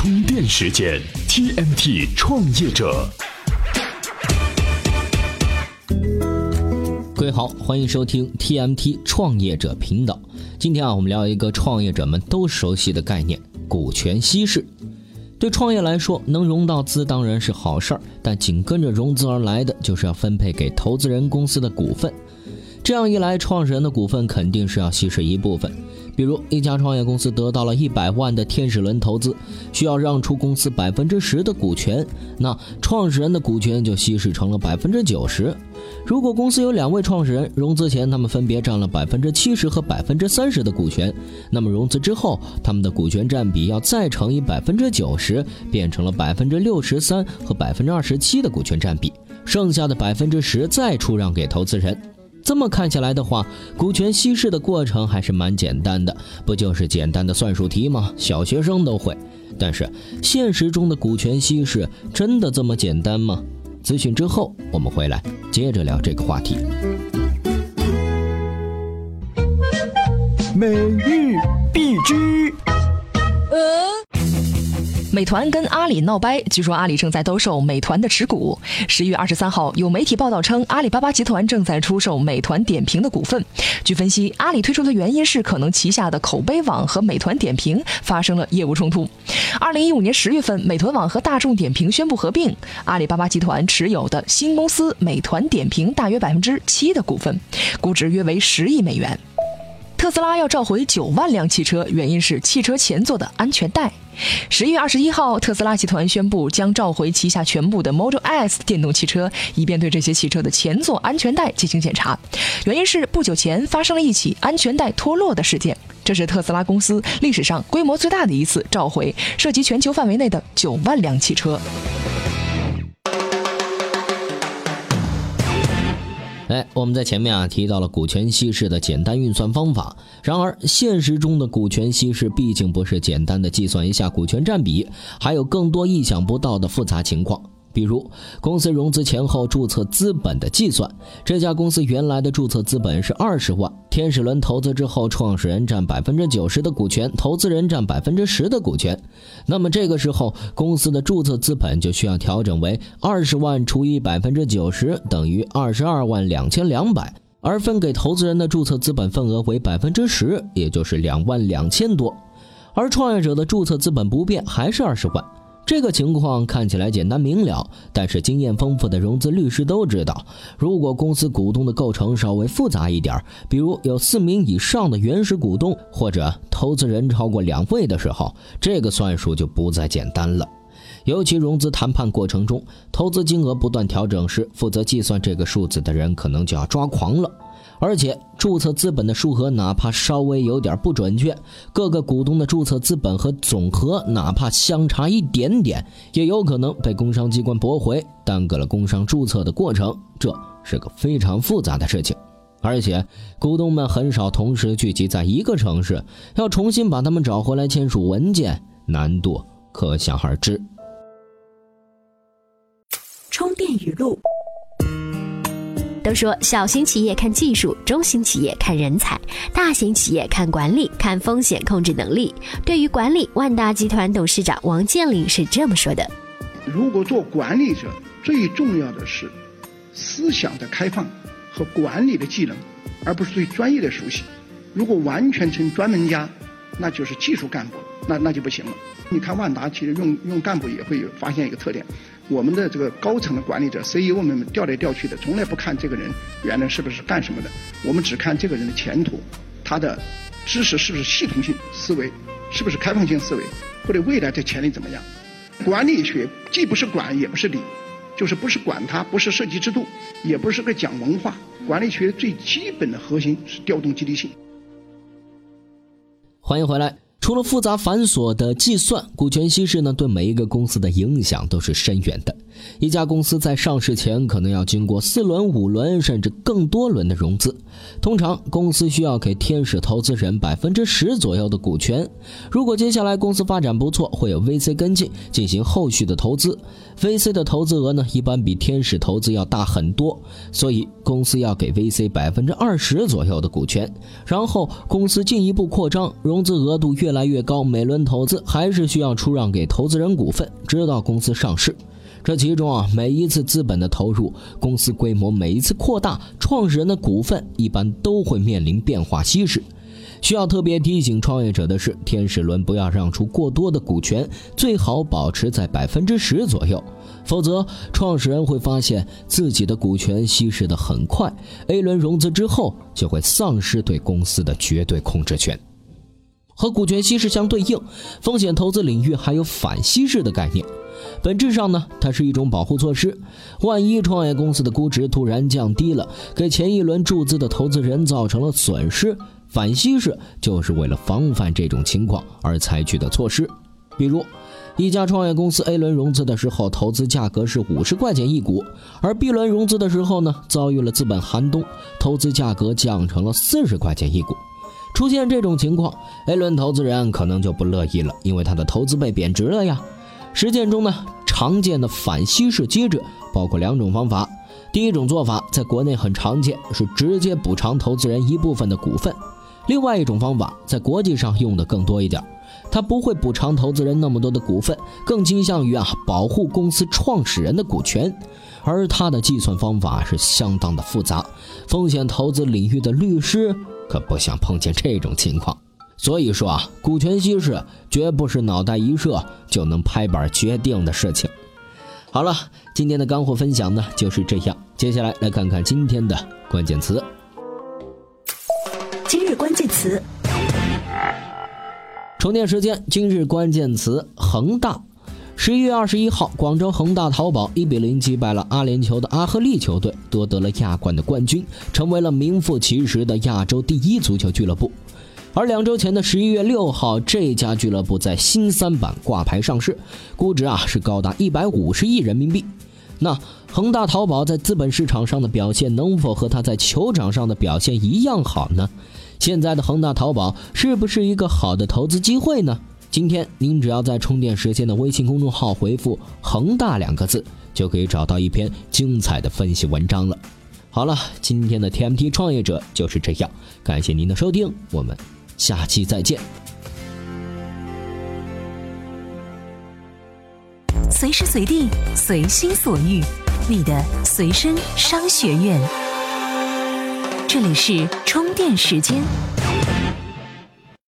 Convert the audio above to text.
充电时间，TMT 创业者。各位好，欢迎收听 TMT 创业者频道。今天啊，我们聊一个创业者们都熟悉的概念——股权稀释。对创业来说，能融到资当然是好事儿，但紧跟着融资而来的就是要分配给投资人公司的股份。这样一来，创始人的股份肯定是要稀释一部分。比如，一家创业公司得到了一百万的天使轮投资，需要让出公司百分之十的股权，那创始人的股权就稀释成了百分之九十。如果公司有两位创始人，融资前他们分别占了百分之七十和百分之三十的股权，那么融资之后，他们的股权占比要再乘以百分之九十，变成了百分之六十三和百分之二十七的股权占比，剩下的百分之十再出让给投资人。这么看起来的话，股权稀释的过程还是蛮简单的，不就是简单的算术题吗？小学生都会。但是现实中的股权稀释真的这么简单吗？咨询之后，我们回来接着聊这个话题。每日必知。美团跟阿里闹掰，据说阿里正在兜售美团的持股。十一月二十三号，有媒体报道称，阿里巴巴集团正在出售美团点评的股份。据分析，阿里推出的原因是可能旗下的口碑网和美团点评发生了业务冲突。二零一五年十月份，美团网和大众点评宣布合并，阿里巴巴集团持有的新公司美团点评大约百分之七的股份，估值约为十亿美元。特斯拉要召回九万辆汽车，原因是汽车前座的安全带。十一月二十一号，特斯拉集团宣布将召回旗下全部的 Model S 电动汽车，以便对这些汽车的前座安全带进行检查。原因是不久前发生了一起安全带脱落的事件，这是特斯拉公司历史上规模最大的一次召回，涉及全球范围内的九万辆汽车。哎，我们在前面啊提到了股权稀释的简单运算方法。然而，现实中的股权稀释毕竟不是简单的计算一下股权占比，还有更多意想不到的复杂情况。比如，公司融资前后注册资本的计算。这家公司原来的注册资本是二十万，天使轮投资之后，创始人占百分之九十的股权，投资人占百分之十的股权。那么这个时候，公司的注册资本就需要调整为二十万除以百分之九十等于二十二万两千两百，而分给投资人的注册资本份额为百分之十，也就是两万两千多。而创业者的注册资本不变，还是二十万。这个情况看起来简单明了，但是经验丰富的融资律师都知道，如果公司股东的构成稍微复杂一点，比如有四名以上的原始股东，或者投资人超过两位的时候，这个算术就不再简单了。尤其融资谈判过程中，投资金额不断调整时，负责计算这个数字的人可能就要抓狂了。而且注册资本的数额哪怕稍微有点不准确，各个股东的注册资本和总和哪怕相差一点点，也有可能被工商机关驳回，耽搁了工商注册的过程。这是个非常复杂的事情，而且股东们很少同时聚集在一个城市，要重新把他们找回来签署文件，难度可想而知。语录。都说小型企业看技术，中型企业看人才，大型企业看管理，看风险控制能力。对于管理，万达集团董事长王健林是这么说的：“如果做管理者，最重要的是思想的开放和管理的技能，而不是对专业的熟悉。如果完全成专门家，那就是技术干部，那那就不行了。你看万达其实用用干部也会有发现一个特点。”我们的这个高层的管理者 CEO 们调来调去的，从来不看这个人原来是不是干什么的，我们只看这个人的前途，他的知识是不是系统性思维，是不是开放性思维，或者未来的潜力怎么样。管理学既不是管也不是理，就是不是管它，不是设计制度，也不是个讲文化。管理学最基本的核心是调动积极性。欢迎回来。除了复杂繁琐的计算，股权稀释呢，对每一个公司的影响都是深远的。一家公司在上市前可能要经过四轮、五轮甚至更多轮的融资。通常，公司需要给天使投资人百分之十左右的股权。如果接下来公司发展不错，会有 VC 跟进进行后续的投资。VC 的投资额呢，一般比天使投资要大很多，所以公司要给 VC 百分之二十左右的股权。然后公司进一步扩张，融资额度越来来越高，每轮投资还是需要出让给投资人股份，直到公司上市。这其中啊，每一次资本的投入，公司规模每一次扩大，创始人的股份一般都会面临变化稀释。需要特别提醒创业者的是，天使轮不要让出过多的股权，最好保持在百分之十左右，否则创始人会发现自己的股权稀释的很快，A 轮融资之后就会丧失对公司的绝对控制权。和股权稀释相对应，风险投资领域还有反稀释的概念。本质上呢，它是一种保护措施。万一创业公司的估值突然降低了，给前一轮注资的投资人造成了损失，反稀释就是为了防范这种情况而采取的措施。比如，一家创业公司 A 轮融资的时候，投资价格是五十块钱一股，而 B 轮融资的时候呢，遭遇了资本寒冬，投资价格降成了四十块钱一股。出现这种情况，A 轮投资人可能就不乐意了，因为他的投资被贬值了呀。实践中呢，常见的反稀释机制包括两种方法。第一种做法在国内很常见，是直接补偿投资人一部分的股份；另外一种方法在国际上用的更多一点，它不会补偿投资人那么多的股份，更倾向于啊保护公司创始人的股权，而它的计算方法是相当的复杂，风险投资领域的律师。可不想碰见这种情况，所以说啊，股权稀释绝不是脑袋一热就能拍板决定的事情。好了，今天的干货分享呢就是这样，接下来来看看今天的关键词。今日关键词，充电时间，今日关键词：恒大。十一月二十一号，广州恒大淘宝一比零击败了阿联酋的阿赫利球队，夺得了亚冠的冠军，成为了名副其实的亚洲第一足球俱乐部。而两周前的十一月六号，这家俱乐部在新三板挂牌上市，估值啊是高达一百五十亿人民币。那恒大淘宝在资本市场上的表现，能否和他在球场上的表现一样好呢？现在的恒大淘宝是不是一个好的投资机会呢？今天您只要在充电时间的微信公众号回复“恒大”两个字，就可以找到一篇精彩的分析文章了。好了，今天的 TMT 创业者就是这样，感谢您的收听，我们下期再见。随时随地，随心所欲，你的随身商学院。这里是充电时间。